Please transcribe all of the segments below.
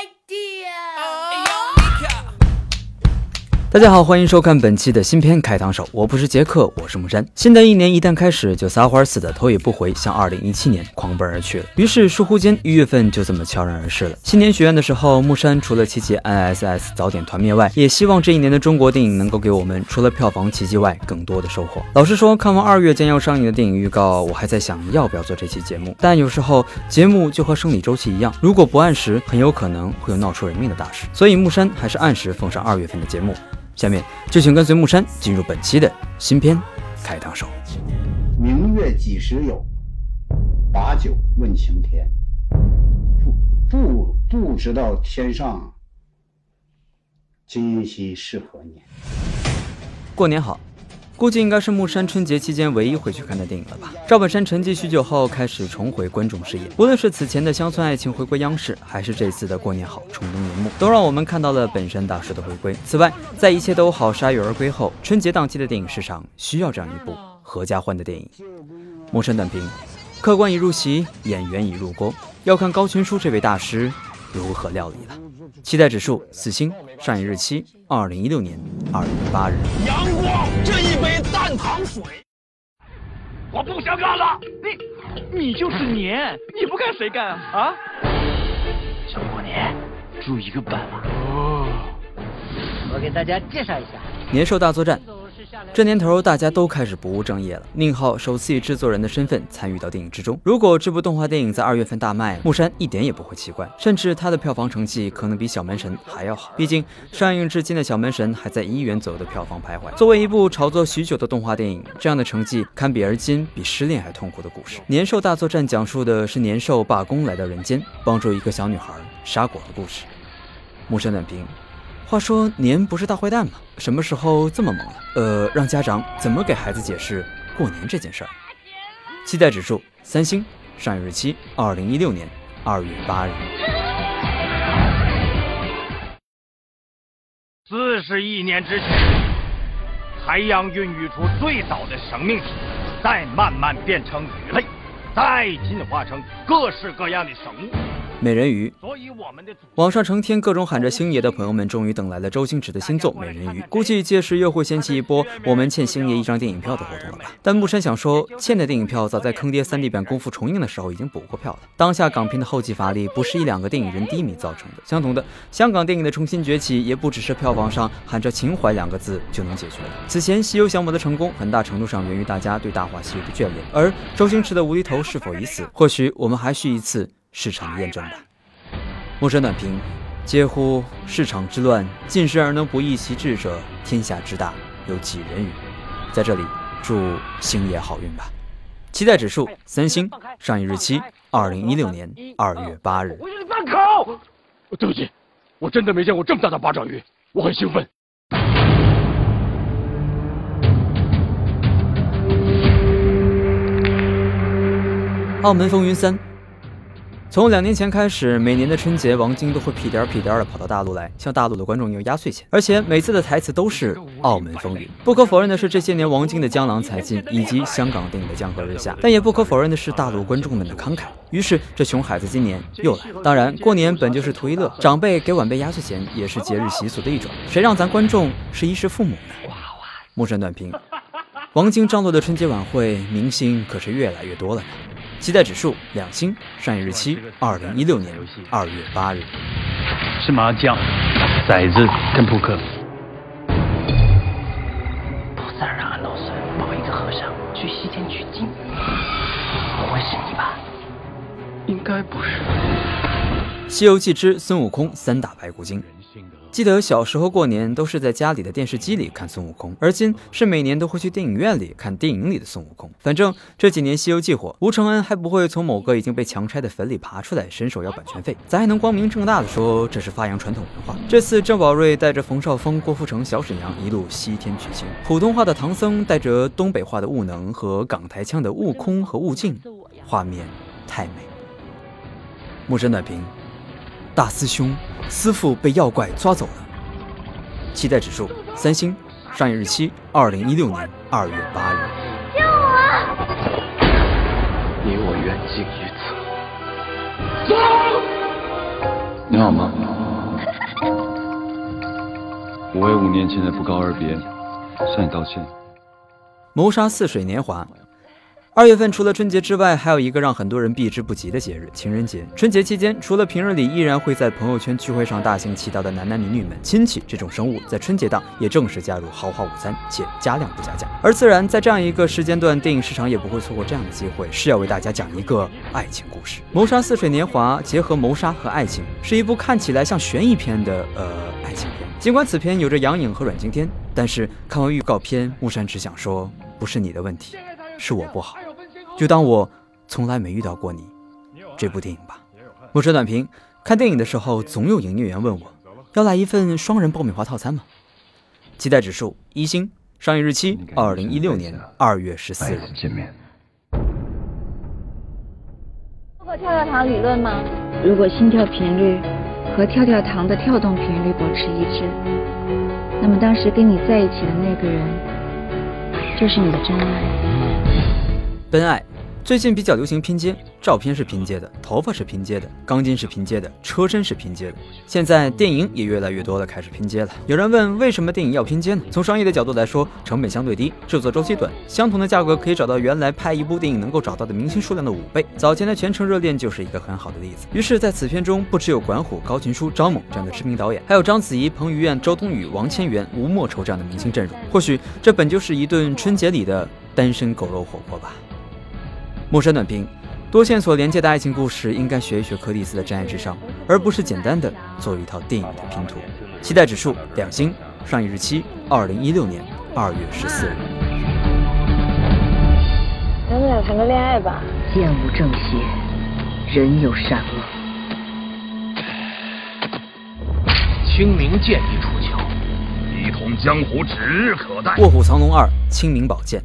idea. Oh. 大家好，欢迎收看本期的新片开膛手，我不是杰克，我是木山。新的一年一旦开始，就撒欢似的头也不回向2017年狂奔而去了。于是疏忽间，一月份就这么悄然而逝了。新年许愿的时候，木山除了祈祈 ISS 早点团灭外，也希望这一年的中国电影能够给我们除了票房奇迹外更多的收获。老实说，看完二月将要上映的电影预告，我还在想要不要做这期节目。但有时候节目就和生理周期一样，如果不按时，很有可能会有闹出人命的大事。所以木山还是按时奉上二月份的节目。下面就请跟随木山进入本期的新片开膛手。明月几时有？把酒问青天。不不不知道天上今夕是何年。过年好。估计应该是木山春节期间唯一回去看的电影了吧。赵本山沉寂许久后开始重回观众视野，无论是此前的乡村爱情回归央视，还是这次的过年好重登银幕，都让我们看到了本山大师的回归。此外，在一切都好铩羽而归后，春节档期的电影市场需要这样一部合家欢的电影。木山短评：客官已入席，演员已入宫，要看高群书这位大师如何料理了。期待指数四星，上映日期二零一六年二月八日。阳光，这一杯淡糖水，我不想干了。你，你就是年，你不干谁干啊？小过年，住一个班吧。哦，我给大家介绍一下，年兽大作战。这年头，大家都开始不务正业了。宁浩首次以制作人的身份参与到电影之中。如果这部动画电影在二月份大卖，木山一点也不会奇怪，甚至他的票房成绩可能比《小门神》还要好。毕竟上映至今的《小门神》还在一亿元左右的票房徘徊。作为一部炒作许久的动画电影，这样的成绩堪比而今比失恋还痛苦的故事。年兽大作战讲述的是年兽罢工来到人间，帮助一个小女孩杀果的故事。木山短评。话说年不是大坏蛋吗？什么时候这么猛了？呃，让家长怎么给孩子解释过年这件事儿？期待指数三星，上映日期二零一六年二月八日。四十亿年之前，太阳孕育出最早的生命体，再慢慢变成鱼类，再进化成各式各样的生物。美人鱼，网上成天各种喊着星爷的朋友们，终于等来了周星驰的新作《美人鱼》，估计届时又会掀起一波我们欠星爷一张电影票的活动了吧？但木山想说，欠的电影票早在坑爹三 D 版功夫重映的时候已经补过票了。当下港片的后继乏力，不是一两个电影人低迷造成的。相同的，香港电影的重新崛起，也不只是票房上喊着情怀两个字就能解决的。此前《西游降魔》的成功，很大程度上源于大家对《大话西游》的眷恋，而周星驰的无厘头是否已死，或许我们还需一次。市场验证吧。陌生短评：嗟乎市场之乱，近身而能不义其志者，天下之大有几人与？在这里祝星爷好运吧。期待指数三星，上映日期二零一六年二月八日。我让你放口！对不起，我真的没见过这么大的八爪鱼，我很兴奋。澳门风云三。从两年前开始，每年的春节，王晶都会屁颠儿屁颠儿的跑到大陆来，向大陆的观众要压岁钱，而且每次的台词都是“澳门风云”。不可否认的是，这些年王晶的江郎才尽，以及香港电影的江河日下，但也不可否认的是大陆观众们的慷慨。于是，这熊孩子今年又来了。当然，过年本就是图一乐，长辈给晚辈压岁钱也是节日习俗的一种。谁让咱观众是衣食父母呢？木山短评：王晶张罗的春节晚会，明星可是越来越多了呢。期待指数两星，上映日期二零一六年二月八日。是麻将、骰子跟扑克。菩萨让俺老孙抱一个和尚去西天取经，不会是你吧？应该不是。《西游记之孙悟空三打白骨精》。记得小时候过年都是在家里的电视机里看孙悟空，而今是每年都会去电影院里看电影里的孙悟空。反正这几年《西游记》火，吴承恩还不会从某个已经被强拆的坟里爬出来伸手要版权费，咱还能光明正大的说这是发扬传统文化。这次郑宝瑞带着冯绍峰、郭富城、小沈阳一路西天取经，普通话的唐僧带着东北话的悟能和港台腔的悟空和悟净，画面太美。木山短评。大师兄师傅被妖怪抓走了。期待指数三星上映日期二零一六年二月八日。救我你我缘尽于此。走。你好吗我为五年前的不告而别向你道歉。谋杀似水年华二月份除了春节之外，还有一个让很多人避之不及的节日——情人节。春节期间，除了平日里依然会在朋友圈聚会上大行其道的男男女女们，亲戚这种生物在春节档也正式加入豪华午餐，且加量不加价。而自然，在这样一个时间段，电影市场也不会错过这样的机会，是要为大家讲一个爱情故事。《谋杀似水年华》结合谋杀和爱情，是一部看起来像悬疑片的呃爱情片。尽管此片有着杨颖和阮经天，但是看完预告片，木山只想说：不是你的问题，是我不好。就当我从来没遇到过你这部电影吧。木车短评：看电影的时候，总有营业员问我要来一份双人爆米花套餐吗？期待指数一星，上映日期二零一六年二月十四日。见面。过跳跳糖理论吗？如果心跳频率和跳跳糖的跳动频率保持一致，那么当时跟你在一起的那个人就是你的真爱。真爱。最近比较流行拼接，照片是拼接的，头发是拼接的，钢筋是拼接的，车身是拼接的。现在电影也越来越多的开始拼接了。有人问，为什么电影要拼接呢？从商业的角度来说，成本相对低，制作周期短，相同的价格可以找到原来拍一部电影能够找到的明星数量的五倍。早前的《全城热恋》就是一个很好的例子。于是，在此片中，不只有管虎、高群书、张猛这样的知名导演，还有章子怡、彭于晏、周冬雨、王千源、吴莫愁这样的明星阵容。或许这本就是一顿春节里的单身狗肉火锅吧。陌生短评：多线索连接的爱情故事，应该学一学柯蒂斯的《真爱至上》，而不是简单的做一套电影的拼图。期待指数两星，上映日期二零一六年二月十四日。咱们俩谈个恋爱吧。剑无正邪，人有善恶。清明剑已出鞘，一统江湖指日可待。卧虎藏龙二：清明宝剑。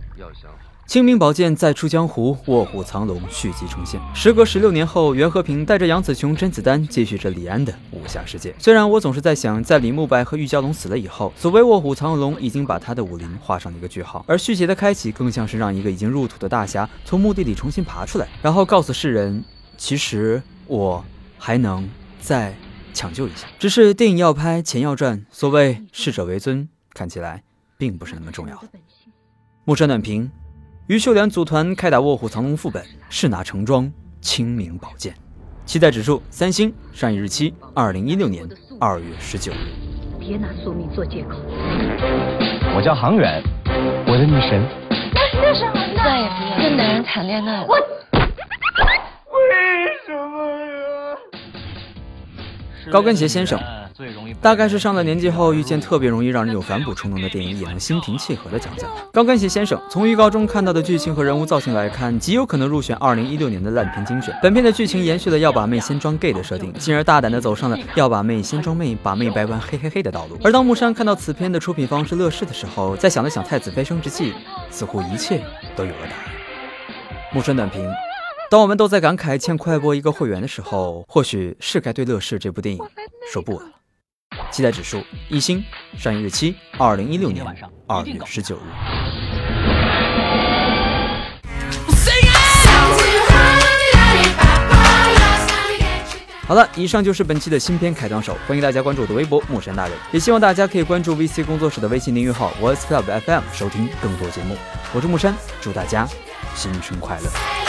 清明宝剑再出江湖，卧虎藏龙续集重现。时隔十六年后，袁和平带着杨紫琼、甄子丹继续着李安的武侠世界。虽然我总是在想，在李慕白和玉娇龙死了以后，所谓卧虎藏龙已经把他的武林画上了一个句号，而续集的开启更像是让一个已经入土的大侠从墓地里重新爬出来，然后告诉世人，其实我还能再抢救一下。只是电影要拍，钱要赚，所谓逝者为尊，看起来并不是那么重要。木山暖评。于秀莲组团开打《卧虎藏龙》副本，是拿成装清明宝剑，期待指数三星，上映日期二零一六年二月十九日。别拿宿命做借口。我叫航远，我的女神。为什么呢？再也不要跟男人谈恋爱了。我为什么呀？高跟鞋先生。大概是上了年纪后遇见特别容易让人有反哺冲动的电影，也能心平气和的讲讲。高跟鞋先生从预告中看到的剧情和人物造型来看，极有可能入选二零一六年的烂片精选。本片的剧情延续了要把妹先装 gay 的设定，进而大胆的走上了要把妹先装妹，把妹掰弯嘿嘿嘿的道路。而当木山看到此片的出品方是乐视的时候，再想了想太子妃升职记，似乎一切都有了答案。木山短评：当我们都在感慨欠快播一个会员的时候，或许是该对乐视这部电影说不了。期待指数一星，上映日期二零一六年二月十九日。好了，以上就是本期的新片开膛手，欢迎大家关注我的微博木山大人，也希望大家可以关注 VC 工作室的微信订阅号 Voice Club FM，收听更多节目。我是木山，祝大家新春快乐。